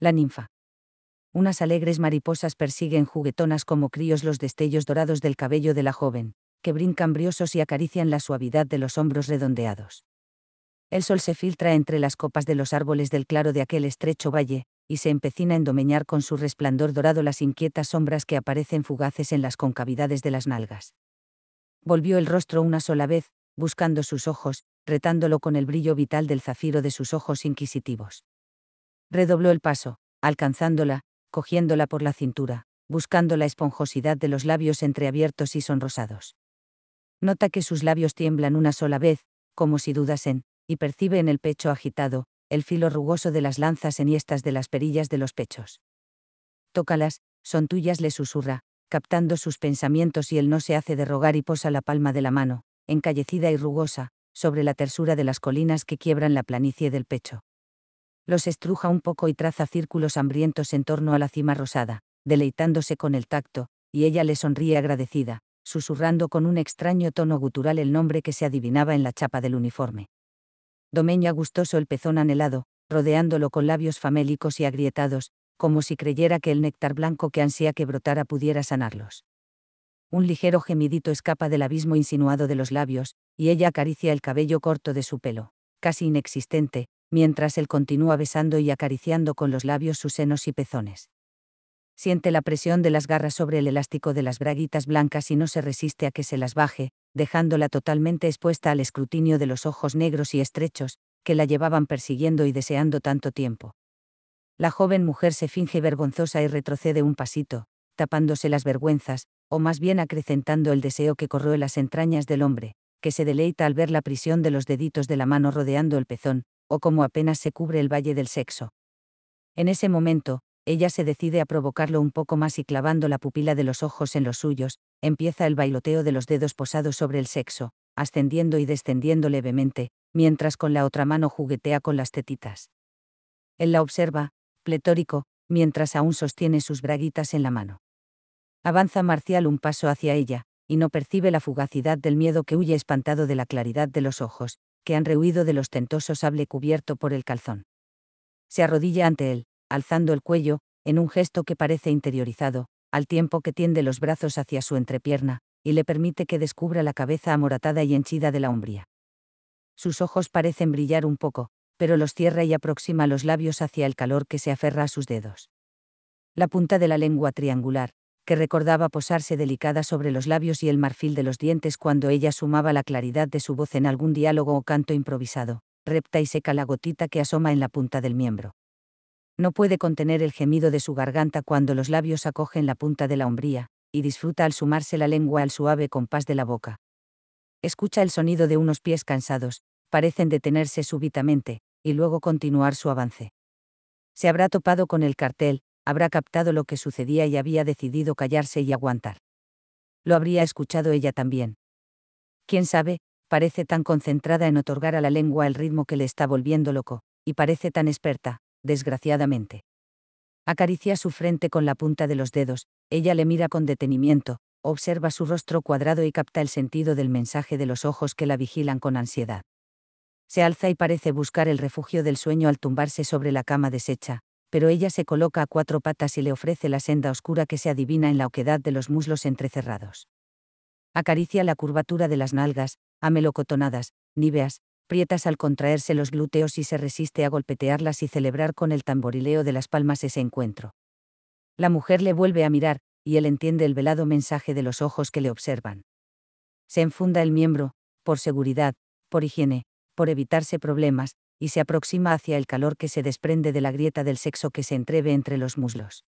La ninfa. Unas alegres mariposas persiguen juguetonas como críos los destellos dorados del cabello de la joven, que brincan briosos y acarician la suavidad de los hombros redondeados. El sol se filtra entre las copas de los árboles del claro de aquel estrecho valle, y se empecina en domeñar con su resplandor dorado las inquietas sombras que aparecen fugaces en las concavidades de las nalgas. Volvió el rostro una sola vez, buscando sus ojos, retándolo con el brillo vital del zafiro de sus ojos inquisitivos. Redobló el paso, alcanzándola, cogiéndola por la cintura, buscando la esponjosidad de los labios entreabiertos y sonrosados. Nota que sus labios tiemblan una sola vez, como si dudasen, y percibe en el pecho agitado, el filo rugoso de las lanzas enhiestas de las perillas de los pechos. Tócalas, son tuyas, le susurra, captando sus pensamientos y él no se hace de rogar y posa la palma de la mano, encallecida y rugosa, sobre la tersura de las colinas que quiebran la planicie del pecho. Los estruja un poco y traza círculos hambrientos en torno a la cima rosada, deleitándose con el tacto, y ella le sonríe agradecida, susurrando con un extraño tono gutural el nombre que se adivinaba en la chapa del uniforme. Domeña gustoso el pezón anhelado, rodeándolo con labios famélicos y agrietados, como si creyera que el néctar blanco que ansía que brotara pudiera sanarlos. Un ligero gemidito escapa del abismo insinuado de los labios, y ella acaricia el cabello corto de su pelo, casi inexistente, mientras él continúa besando y acariciando con los labios sus senos y pezones. Siente la presión de las garras sobre el elástico de las braguitas blancas y no se resiste a que se las baje, dejándola totalmente expuesta al escrutinio de los ojos negros y estrechos, que la llevaban persiguiendo y deseando tanto tiempo. La joven mujer se finge vergonzosa y retrocede un pasito, tapándose las vergüenzas, o más bien acrecentando el deseo que corroe las entrañas del hombre, que se deleita al ver la prisión de los deditos de la mano rodeando el pezón, o como apenas se cubre el valle del sexo. En ese momento, ella se decide a provocarlo un poco más y clavando la pupila de los ojos en los suyos, empieza el bailoteo de los dedos posados sobre el sexo, ascendiendo y descendiendo levemente, mientras con la otra mano juguetea con las tetitas. Él la observa, pletórico, mientras aún sostiene sus braguitas en la mano. Avanza Marcial un paso hacia ella, y no percibe la fugacidad del miedo que huye espantado de la claridad de los ojos, que han rehuido del ostentoso sable cubierto por el calzón. Se arrodilla ante él, alzando el cuello, en un gesto que parece interiorizado, al tiempo que tiende los brazos hacia su entrepierna, y le permite que descubra la cabeza amoratada y henchida de la umbría. Sus ojos parecen brillar un poco, pero los cierra y aproxima los labios hacia el calor que se aferra a sus dedos. La punta de la lengua triangular, que recordaba posarse delicada sobre los labios y el marfil de los dientes cuando ella sumaba la claridad de su voz en algún diálogo o canto improvisado, repta y seca la gotita que asoma en la punta del miembro no puede contener el gemido de su garganta cuando los labios acogen la punta de la hombría, y disfruta al sumarse la lengua al suave compás de la boca. Escucha el sonido de unos pies cansados, parecen detenerse súbitamente, y luego continuar su avance. Se habrá topado con el cartel, habrá captado lo que sucedía y había decidido callarse y aguantar. Lo habría escuchado ella también. Quién sabe, parece tan concentrada en otorgar a la lengua el ritmo que le está volviendo loco, y parece tan experta, desgraciadamente. Acaricia su frente con la punta de los dedos, ella le mira con detenimiento, observa su rostro cuadrado y capta el sentido del mensaje de los ojos que la vigilan con ansiedad. Se alza y parece buscar el refugio del sueño al tumbarse sobre la cama deshecha, pero ella se coloca a cuatro patas y le ofrece la senda oscura que se adivina en la oquedad de los muslos entrecerrados. Acaricia la curvatura de las nalgas, amelocotonadas, níveas, prietas al contraerse los glúteos y se resiste a golpetearlas y celebrar con el tamborileo de las palmas ese encuentro. La mujer le vuelve a mirar, y él entiende el velado mensaje de los ojos que le observan. Se enfunda el miembro, por seguridad, por higiene, por evitarse problemas, y se aproxima hacia el calor que se desprende de la grieta del sexo que se entreve entre los muslos.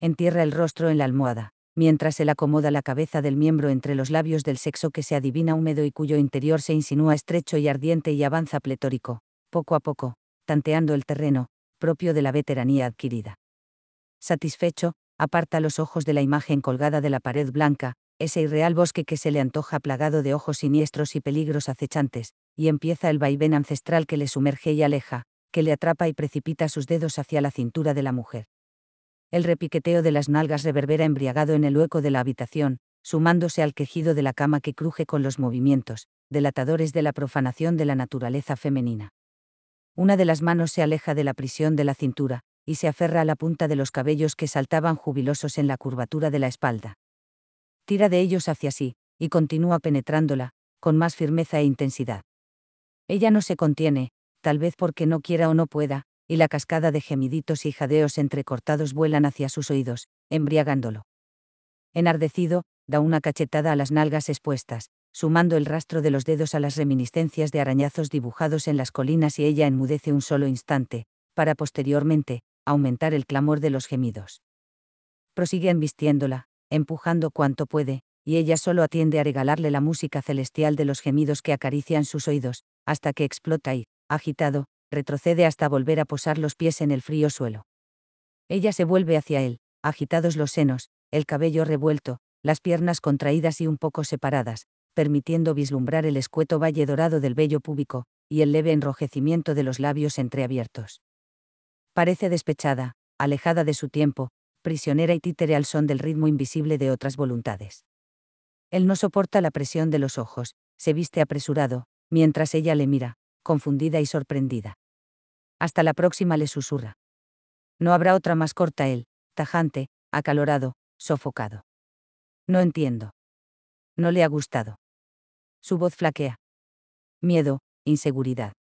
Entierra el rostro en la almohada mientras él acomoda la cabeza del miembro entre los labios del sexo que se adivina húmedo y cuyo interior se insinúa estrecho y ardiente y avanza pletórico, poco a poco, tanteando el terreno, propio de la veteranía adquirida. Satisfecho, aparta los ojos de la imagen colgada de la pared blanca, ese irreal bosque que se le antoja plagado de ojos siniestros y peligros acechantes, y empieza el vaivén ancestral que le sumerge y aleja, que le atrapa y precipita sus dedos hacia la cintura de la mujer. El repiqueteo de las nalgas reverbera embriagado en el hueco de la habitación, sumándose al quejido de la cama que cruje con los movimientos, delatadores de la profanación de la naturaleza femenina. Una de las manos se aleja de la prisión de la cintura, y se aferra a la punta de los cabellos que saltaban jubilosos en la curvatura de la espalda. Tira de ellos hacia sí, y continúa penetrándola, con más firmeza e intensidad. Ella no se contiene, tal vez porque no quiera o no pueda, y la cascada de gemiditos y jadeos entrecortados vuelan hacia sus oídos, embriagándolo. Enardecido, da una cachetada a las nalgas expuestas, sumando el rastro de los dedos a las reminiscencias de arañazos dibujados en las colinas y ella enmudece un solo instante, para posteriormente, aumentar el clamor de los gemidos. Prosigue embistiéndola, empujando cuanto puede, y ella solo atiende a regalarle la música celestial de los gemidos que acarician sus oídos, hasta que explota y, agitado, retrocede hasta volver a posar los pies en el frío suelo. Ella se vuelve hacia él, agitados los senos, el cabello revuelto, las piernas contraídas y un poco separadas, permitiendo vislumbrar el escueto valle dorado del vello púbico, y el leve enrojecimiento de los labios entreabiertos. Parece despechada, alejada de su tiempo, prisionera y títere al son del ritmo invisible de otras voluntades. Él no soporta la presión de los ojos, se viste apresurado, mientras ella le mira, confundida y sorprendida. Hasta la próxima le susurra. No habrá otra más corta él, tajante, acalorado, sofocado. No entiendo. No le ha gustado. Su voz flaquea. Miedo, inseguridad.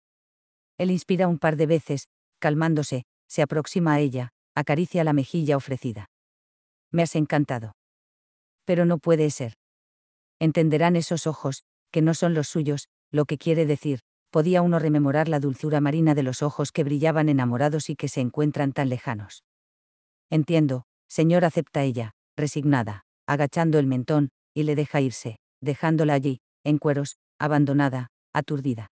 Él inspira un par de veces, calmándose, se aproxima a ella, acaricia la mejilla ofrecida. Me has encantado. Pero no puede ser. Entenderán esos ojos, que no son los suyos, lo que quiere decir, podía uno rememorar la dulzura marina de los ojos que brillaban enamorados y que se encuentran tan lejanos. Entiendo, señor, acepta ella, resignada, agachando el mentón, y le deja irse, dejándola allí, en cueros, abandonada, aturdida.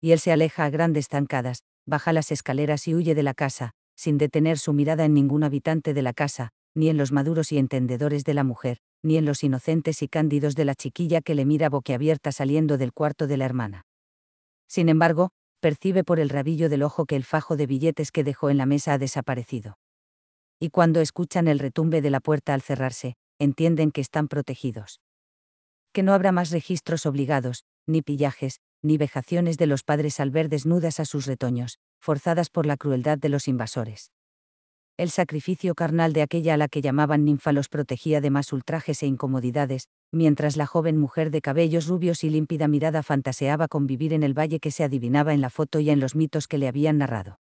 Y él se aleja a grandes zancadas, baja las escaleras y huye de la casa, sin detener su mirada en ningún habitante de la casa, ni en los maduros y entendedores de la mujer, ni en los inocentes y cándidos de la chiquilla que le mira boquiabierta saliendo del cuarto de la hermana. Sin embargo, percibe por el rabillo del ojo que el fajo de billetes que dejó en la mesa ha desaparecido. Y cuando escuchan el retumbe de la puerta al cerrarse, entienden que están protegidos. Que no habrá más registros obligados, ni pillajes, ni vejaciones de los padres al ver desnudas a sus retoños, forzadas por la crueldad de los invasores. El sacrificio carnal de aquella a la que llamaban ninfa los protegía de más ultrajes e incomodidades, mientras la joven mujer de cabellos rubios y límpida mirada fantaseaba con vivir en el valle que se adivinaba en la foto y en los mitos que le habían narrado.